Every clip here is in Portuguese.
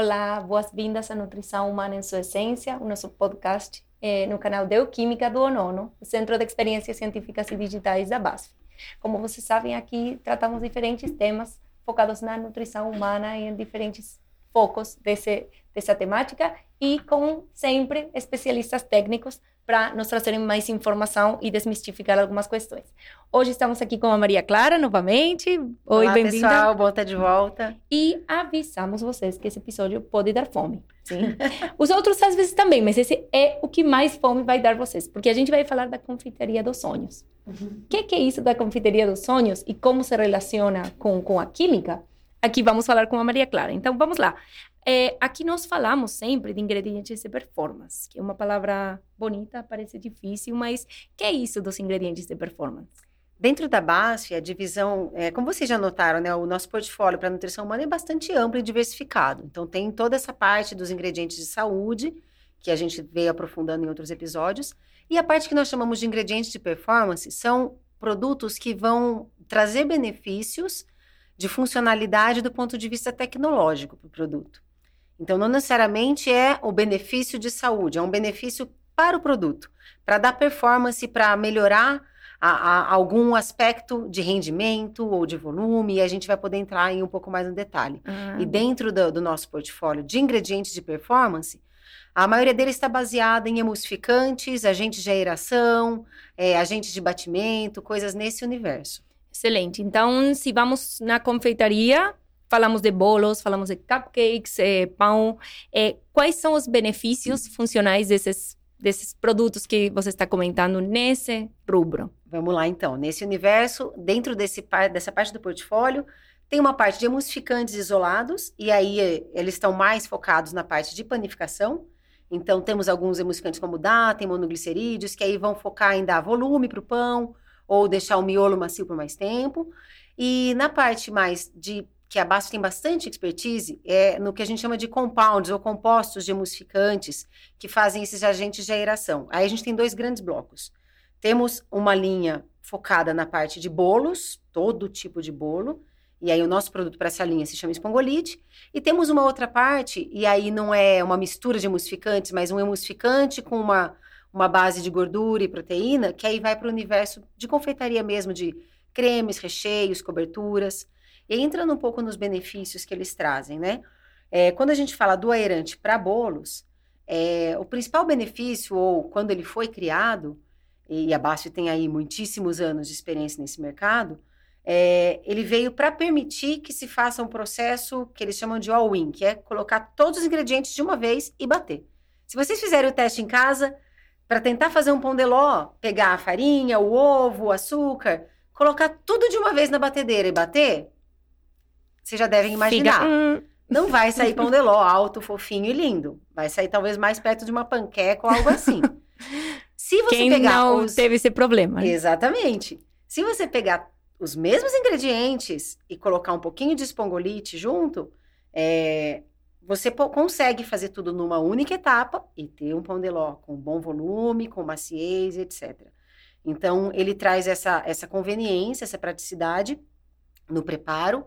Olá, boas-vindas à Nutrição Humana em Sua Essência, o nosso podcast é, no canal Bioquímica do ONONO, o Centro de Experiências Científicas e Digitais da BASF. Como vocês sabem, aqui tratamos diferentes temas focados na nutrição humana e em diferentes focos desse, dessa temática e com sempre especialistas técnicos para nos trazerem mais informação e desmistificar algumas questões. Hoje estamos aqui com a Maria Clara novamente. Oi, bem-vinda. pessoal, bom estar de volta. E avisamos vocês que esse episódio pode dar fome. Sim. Os outros às vezes também, mas esse é o que mais fome vai dar vocês, porque a gente vai falar da confeitaria dos sonhos. O uhum. que, que é isso da confeitaria dos sonhos e como se relaciona com, com a química? Aqui vamos falar com a Maria Clara. Então vamos lá. É, aqui nós falamos sempre de ingredientes de performance, que é uma palavra bonita, parece difícil, mas que é isso dos ingredientes de performance? Dentro da BASF, a divisão, é, como vocês já notaram, né, o nosso portfólio para nutrição humana é bastante amplo e diversificado. Então, tem toda essa parte dos ingredientes de saúde, que a gente veio aprofundando em outros episódios, e a parte que nós chamamos de ingredientes de performance são produtos que vão trazer benefícios de funcionalidade do ponto de vista tecnológico para o produto. Então, não necessariamente é o benefício de saúde, é um benefício para o produto, para dar performance, para melhorar a, a, algum aspecto de rendimento ou de volume, e a gente vai poder entrar em um pouco mais no detalhe. Uhum. E dentro do, do, nosso portfólio de ingredientes de performance, a maioria deles está baseada em emulsificantes, agentes de aeração, é, agentes de batimento, coisas nesse universo. Excelente. Então, se vamos na confeitaria, falamos de bolos, falamos de cupcakes, é, pão. É, quais são os benefícios funcionais desses, desses produtos que você está comentando nesse rubro? Vamos lá, então. Nesse universo, dentro desse, dessa parte do portfólio, tem uma parte de emulsificantes isolados, e aí eles estão mais focados na parte de panificação. Então, temos alguns emulsificantes como DA, tem monoglicerídeos, que aí vão focar em dar volume para o pão, ou deixar o miolo macio por mais tempo. E na parte mais de que a BASF tem bastante expertise é no que a gente chama de compounds ou compostos de emulsificantes que fazem esses agentes de aeração. Aí a gente tem dois grandes blocos. Temos uma linha focada na parte de bolos, todo tipo de bolo, e aí o nosso produto para essa linha se chama espongolite. E temos uma outra parte, e aí não é uma mistura de emulsificantes, mas um emulsificante com uma, uma base de gordura e proteína, que aí vai para o universo de confeitaria mesmo, de cremes, recheios, coberturas. E entrando um pouco nos benefícios que eles trazem, né? É, quando a gente fala do aerante para bolos, é, o principal benefício, ou quando ele foi criado, e a BASF tem aí muitíssimos anos de experiência nesse mercado, é, ele veio para permitir que se faça um processo que eles chamam de all-in, que é colocar todos os ingredientes de uma vez e bater. Se vocês fizerem o teste em casa, para tentar fazer um pão de ló, pegar a farinha, o ovo, o açúcar, colocar tudo de uma vez na batedeira e bater, vocês já devem imaginar. Hum. Não vai sair pão de ló alto, fofinho e lindo. Vai sair talvez mais perto de uma panqueca ou algo assim. Se você Quem pegar não os... teve esse problema. Né? Exatamente. Se você pegar os mesmos ingredientes e colocar um pouquinho de espongolite junto, é... você consegue fazer tudo numa única etapa e ter um pão de ló com bom volume, com maciez, etc. Então, ele traz essa, essa conveniência, essa praticidade no preparo,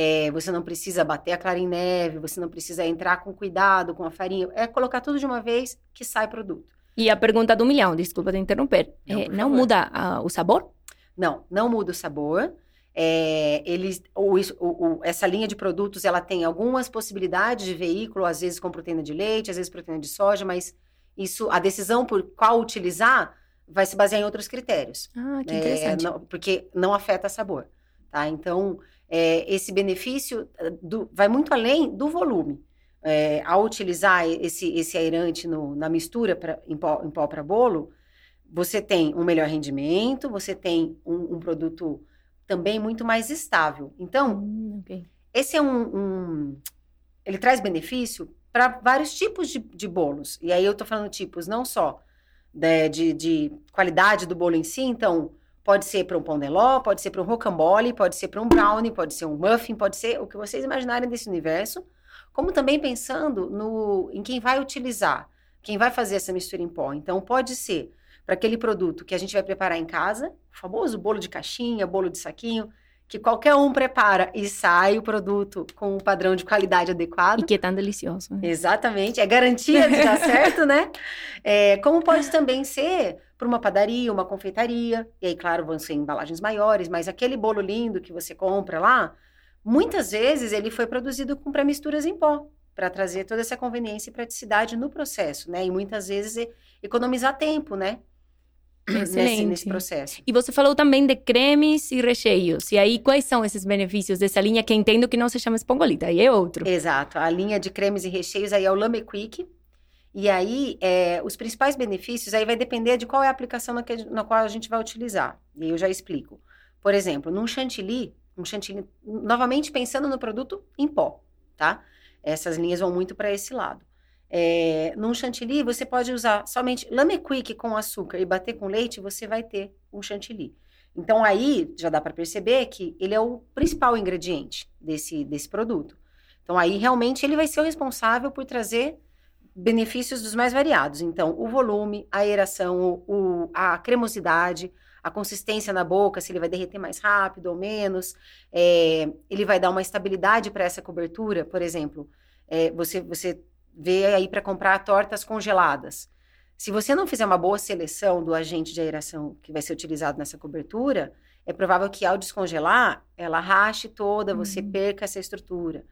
é, você não precisa bater a clara em neve, você não precisa entrar com cuidado com a farinha. É colocar tudo de uma vez que sai produto. E a pergunta do milhão, desculpa te interromper. Não, é, não muda uh, o sabor? Não, não muda o sabor. É, eles, o, o, essa linha de produtos ela tem algumas possibilidades de veículo, às vezes com proteína de leite, às vezes proteína de soja, mas isso, a decisão por qual utilizar vai se basear em outros critérios. Ah, que interessante. É, não, porque não afeta sabor, tá? Então, é, esse benefício eh, do, vai muito além do volume. É, ao utilizar esse, esse aerante no, na mistura pra, em pó, pó para bolo, você tem um melhor rendimento, você tem um, um produto também muito mais estável. Então, hum, okay. esse é um, um, Ele traz benefício para vários tipos de, de, bolos. E aí eu estou falando tipos não só de, de, de qualidade do bolo em si, então Pode ser para um pão de ló, pode ser para um rocambole, pode ser para um brownie, pode ser um muffin, pode ser o que vocês imaginarem desse universo. Como também pensando no, em quem vai utilizar, quem vai fazer essa mistura em pó. Então, pode ser para aquele produto que a gente vai preparar em casa, o famoso bolo de caixinha, bolo de saquinho, que qualquer um prepara e sai o produto com um padrão de qualidade adequado. E que é tão delicioso. Né? Exatamente, é garantia de dar certo, né? É, como pode também ser para uma padaria, uma confeitaria, e aí, claro, vão ser embalagens maiores, mas aquele bolo lindo que você compra lá, muitas vezes ele foi produzido com pré-misturas em pó, para trazer toda essa conveniência e praticidade no processo, né? E muitas vezes economizar tempo, né? Nesse, nesse, processo. E você falou também de cremes e recheios. E aí, quais são esses benefícios dessa linha que entendo que não se chama espongolita, aí é outro. Exato. A linha de cremes e recheios aí é o Lame Quick. E aí, é, os principais benefícios aí vai depender de qual é a aplicação na, que, na qual a gente vai utilizar. E eu já explico. Por exemplo, num chantilly, um chantilly, novamente pensando no produto em pó, tá? Essas linhas vão muito para esse lado. É, num chantilly, você pode usar somente lame quick com açúcar e bater com leite, você vai ter um chantilly. Então, aí já dá para perceber que ele é o principal ingrediente desse, desse produto. Então, aí realmente ele vai ser o responsável por trazer benefícios dos mais variados. Então, o volume, a aeração, o, a cremosidade, a consistência na boca, se ele vai derreter mais rápido ou menos, é, ele vai dar uma estabilidade para essa cobertura, por exemplo. É, você, você vê aí para comprar tortas congeladas. Se você não fizer uma boa seleção do agente de aeração que vai ser utilizado nessa cobertura, é provável que ao descongelar, ela rache toda, uhum. você perca essa estrutura.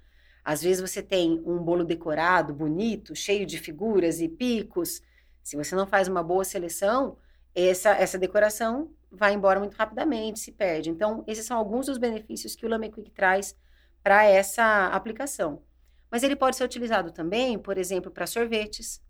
Às vezes você tem um bolo decorado, bonito, cheio de figuras e picos. Se você não faz uma boa seleção, essa, essa decoração vai embora muito rapidamente, se perde. Então, esses são alguns dos benefícios que o Lame Quick traz para essa aplicação. Mas ele pode ser utilizado também, por exemplo, para sorvetes,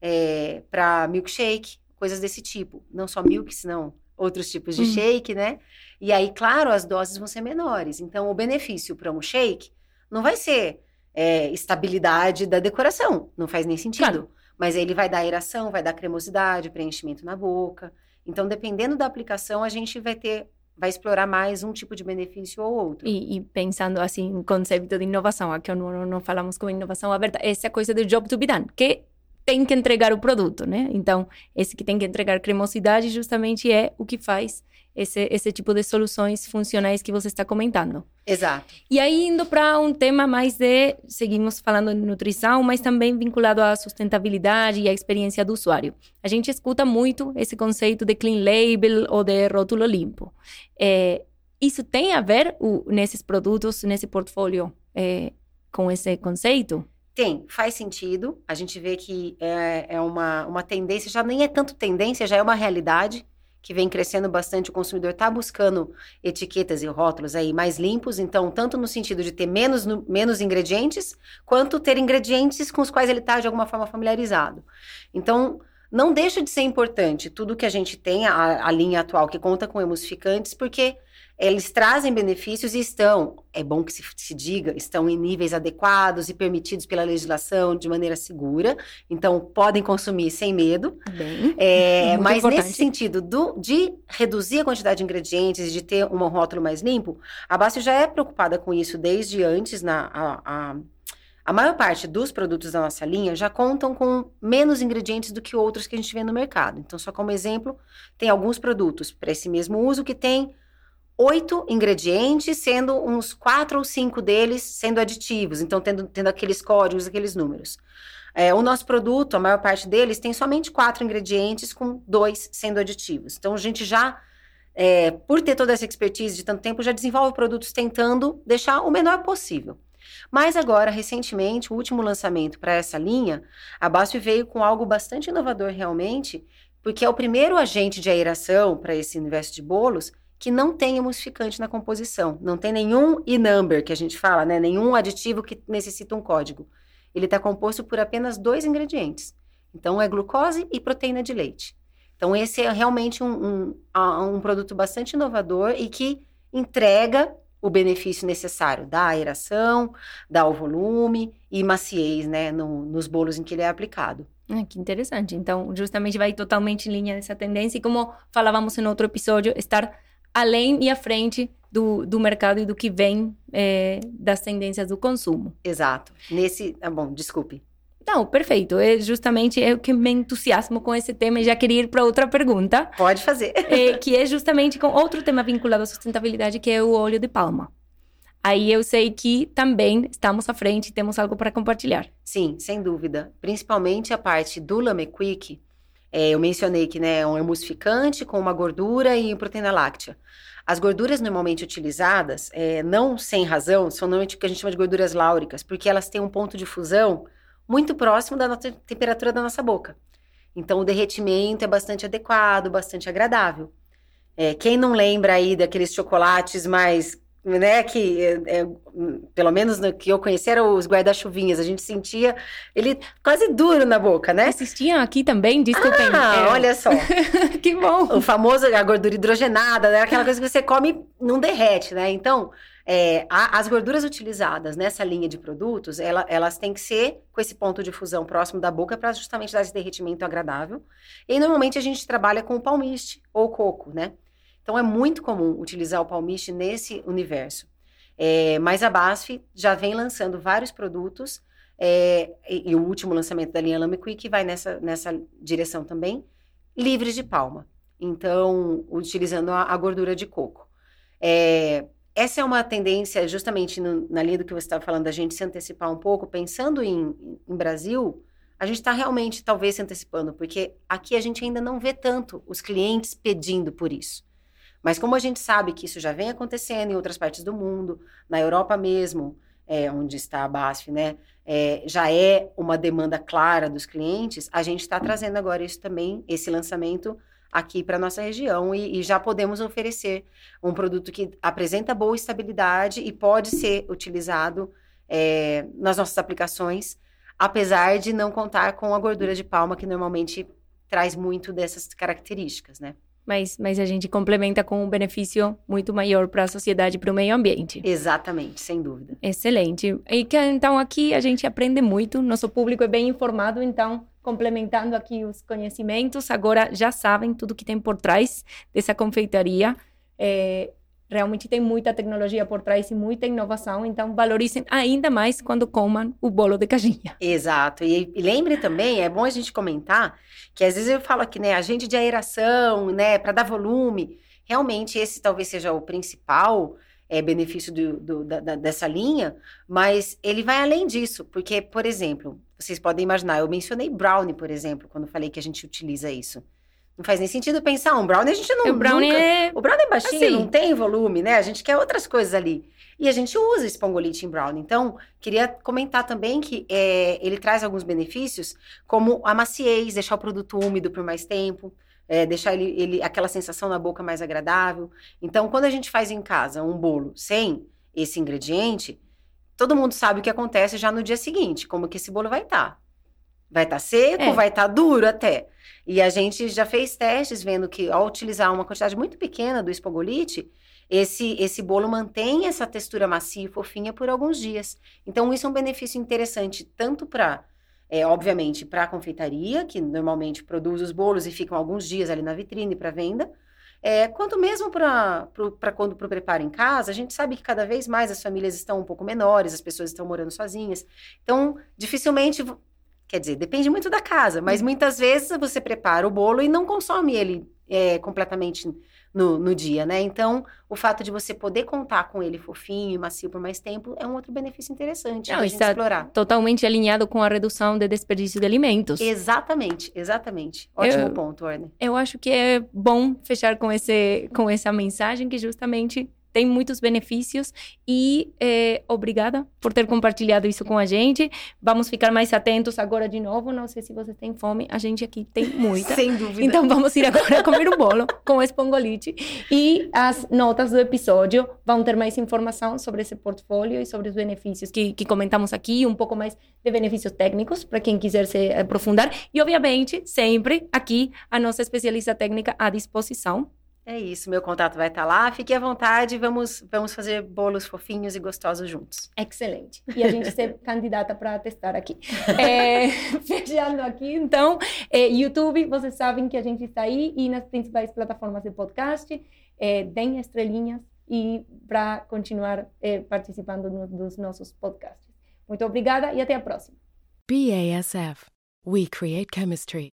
é, para milkshake, coisas desse tipo. Não só milk, senão outros tipos de hum. shake, né? E aí, claro, as doses vão ser menores. Então, o benefício para um shake não vai ser é, estabilidade da decoração, não faz nem sentido. Claro. Mas ele vai dar aeração, vai dar cremosidade, preenchimento na boca. Então, dependendo da aplicação, a gente vai ter vai explorar mais um tipo de benefício ou outro. E, e pensando assim em conceito de inovação, aqui não, não falamos com inovação aberta, essa coisa do job to be done, que tem que entregar o produto, né? Então, esse que tem que entregar cremosidade justamente é o que faz esse, esse tipo de soluções funcionais que você está comentando. Exato. E aí, indo para um tema mais de, seguimos falando de nutrição, mas também vinculado à sustentabilidade e à experiência do usuário. A gente escuta muito esse conceito de clean label ou de rótulo limpo. É, isso tem a ver o, nesses produtos, nesse portfólio, é, com esse conceito? Tem, faz sentido. A gente vê que é, é uma, uma tendência, já nem é tanto tendência, já é uma realidade que vem crescendo bastante, o consumidor está buscando etiquetas e rótulos aí mais limpos, então, tanto no sentido de ter menos, no, menos ingredientes, quanto ter ingredientes com os quais ele está de alguma forma familiarizado. Então, não deixa de ser importante tudo que a gente tem, a, a linha atual que conta com emulsificantes, porque eles trazem benefícios e estão, é bom que se, se, diga, estão em níveis adequados e permitidos pela legislação de maneira segura. Então, podem consumir sem medo. Bem, é, mas importante. nesse sentido do, de reduzir a quantidade de ingredientes e de ter um rótulo mais limpo, a Basti já é preocupada com isso desde antes. Na, a, a, a maior parte dos produtos da nossa linha já contam com menos ingredientes do que outros que a gente vê no mercado. Então, só como exemplo, tem alguns produtos para esse mesmo uso que tem oito ingredientes, sendo uns quatro ou cinco deles sendo aditivos, então tendo, tendo aqueles códigos, aqueles números. É, o nosso produto, a maior parte deles, tem somente quatro ingredientes, com dois sendo aditivos. Então, a gente já, é, por ter toda essa expertise de tanto tempo, já desenvolve produtos tentando deixar o menor possível. Mas agora, recentemente, o último lançamento para essa linha, a BASF veio com algo bastante inovador realmente, porque é o primeiro agente de aeração para esse universo de bolos que não tem emulsificante na composição. Não tem nenhum e-number, que a gente fala, né? Nenhum aditivo que necessita um código. Ele está composto por apenas dois ingredientes. Então, é glucose e proteína de leite. Então, esse é realmente um, um, um produto bastante inovador e que entrega o benefício necessário da aeração, dá o volume e maciez, né, no, nos bolos em que ele é aplicado. Ah, que interessante. Então, justamente vai totalmente em linha dessa tendência e como falávamos em outro episódio, estar além e à frente do, do mercado e do que vem é, das tendências do consumo. Exato. Nesse. Ah, bom, desculpe. Não, perfeito. É justamente eu que me entusiasmo com esse tema e já queria ir para outra pergunta. Pode fazer. É, que é justamente com outro tema vinculado à sustentabilidade, que é o óleo de palma. Aí eu sei que também estamos à frente e temos algo para compartilhar. Sim, sem dúvida. Principalmente a parte do Lame Quick. É, eu mencionei que né, é um emulsificante com uma gordura e proteína láctea. As gorduras normalmente utilizadas, é, não sem razão, são normalmente o que a gente chama de gorduras láuricas, porque elas têm um ponto de fusão muito próximo da temperatura da nossa boca. Então, o derretimento é bastante adequado, bastante agradável. É, quem não lembra aí daqueles chocolates mais né, que é, é, pelo menos no que eu conheci eram os guarda-chuvinhas, a gente sentia ele quase duro na boca, né? Existiam aqui também, desculpem. Ah, é... olha só. que bom. O famoso, a gordura hidrogenada, né, aquela coisa que você come não derrete, né? Então, é, a, as gorduras utilizadas nessa linha de produtos, ela, elas têm que ser com esse ponto de fusão próximo da boca para justamente dar esse derretimento agradável. E normalmente a gente trabalha com palmiste ou coco, né? Então é muito comum utilizar o palmiste nesse universo. É, mas a BASF já vem lançando vários produtos é, e, e, o último lançamento da linha Lame Quick vai nessa, nessa direção também, livres de palma. Então, utilizando a, a gordura de coco. É, essa é uma tendência, justamente no, na linha do que você estava falando, da gente se antecipar um pouco, pensando em, em Brasil, a gente está realmente talvez se antecipando, porque aqui a gente ainda não vê tanto os clientes pedindo por isso. Mas como a gente sabe que isso já vem acontecendo em outras partes do mundo, na Europa mesmo, é, onde está a BASF, né, é, já é uma demanda clara dos clientes, a gente está trazendo agora isso também, esse lançamento aqui para nossa região e, e, já podemos oferecer um produto que apresenta boa estabilidade e pode ser utilizado é, nas nossas aplicações, apesar de não contar com a gordura de palma que normalmente traz muito dessas características, né? Mas, mas a gente complementa com um benefício muito maior para a sociedade e para o meio ambiente. Exatamente, sem dúvida. Excelente. E que, então aqui a gente aprende muito, nosso público é bem informado, então complementando aqui os conhecimentos, agora já sabem tudo que tem por trás dessa confeitaria. É, realmente tem muita tecnologia por trás e muita inovação, então valorizem ainda mais quando comam o bolo de caixinha. Exato. E, e lembre também, é bom a gente comentar que às vezes eu falo aqui, né, agente de aeração, né, para dar volume. Realmente esse talvez seja o principal é, benefício do, do, da, dessa linha, mas ele vai além disso, porque, por exemplo, vocês podem imaginar, eu mencionei brownie, por exemplo, quando falei que a gente utiliza isso. Não faz nem sentido pensar, um brownie a gente não... O brownie nunca... é... O brownie é baixinho, assim. não tem volume, né? A gente quer outras coisas ali. E a gente usa espongolite em brownie. Então, queria comentar também que é, ele traz alguns benefícios, como a maciez, deixar o produto úmido por mais tempo, é, deixar ele, ele, aquela sensação na boca mais agradável. Então, quando a gente faz em casa um bolo sem esse ingrediente, todo mundo sabe o que acontece já no dia seguinte, como que esse bolo vai estar. Vai estar tá seco, é. vai estar tá duro até. E a gente já fez testes vendo que ao utilizar uma quantidade muito pequena do espogolite, esse, esse bolo mantém essa textura macia e fofinha por alguns dias. Então, isso é um benefício interessante tanto para, é, obviamente, para a confeitaria, que normalmente produz os bolos e ficam alguns dias ali na vitrine para venda, é, quanto mesmo para quando para o preparo em casa, a gente sabe que cada vez mais as famílias estão um pouco menores, as pessoas estão morando sozinhas. Então, dificilmente Quer dizer, depende muito da casa, mas uhum. muitas vezes você prepara o bolo e não consome ele é, completamente no, no, dia, né? Então, o fato de você poder contar com ele fofinho e macio por mais tempo é um outro benefício interessante não, está explorar. Totalmente alinhado com a redução de desperdício de alimentos. Exatamente, exatamente. Ótimo eu, ponto, Orne. Eu acho que é bom fechar com, esse, com essa mensagem que justamente tem muitos benefícios e é, obrigada por ter compartilhado isso com a gente. Vamos ficar mais atentos agora de novo. Não sei se você tem fome, a gente aqui tem muita. Sem dúvida. Então vamos ir agora comer um bolo com espongolite. E as notas do episódio vão ter mais informação sobre esse portfólio e sobre os benefícios que, que comentamos aqui, um pouco mais de benefícios técnicos para quem quiser se aprofundar. E obviamente, sempre aqui a nossa especialista técnica à disposição é isso, meu contato vai estar tá lá. Fique à vontade, vamos, vamos fazer bolos fofinhos e gostosos juntos. Excelente. E a gente ser candidata para testar aqui. É, fechando aqui, então, é, YouTube, vocês sabem que a gente está aí e nas principais plataformas de podcast. É, deem estrelinhas e para continuar é, participando no, dos nossos podcasts. Muito obrigada e até a próxima. BASF. We create chemistry.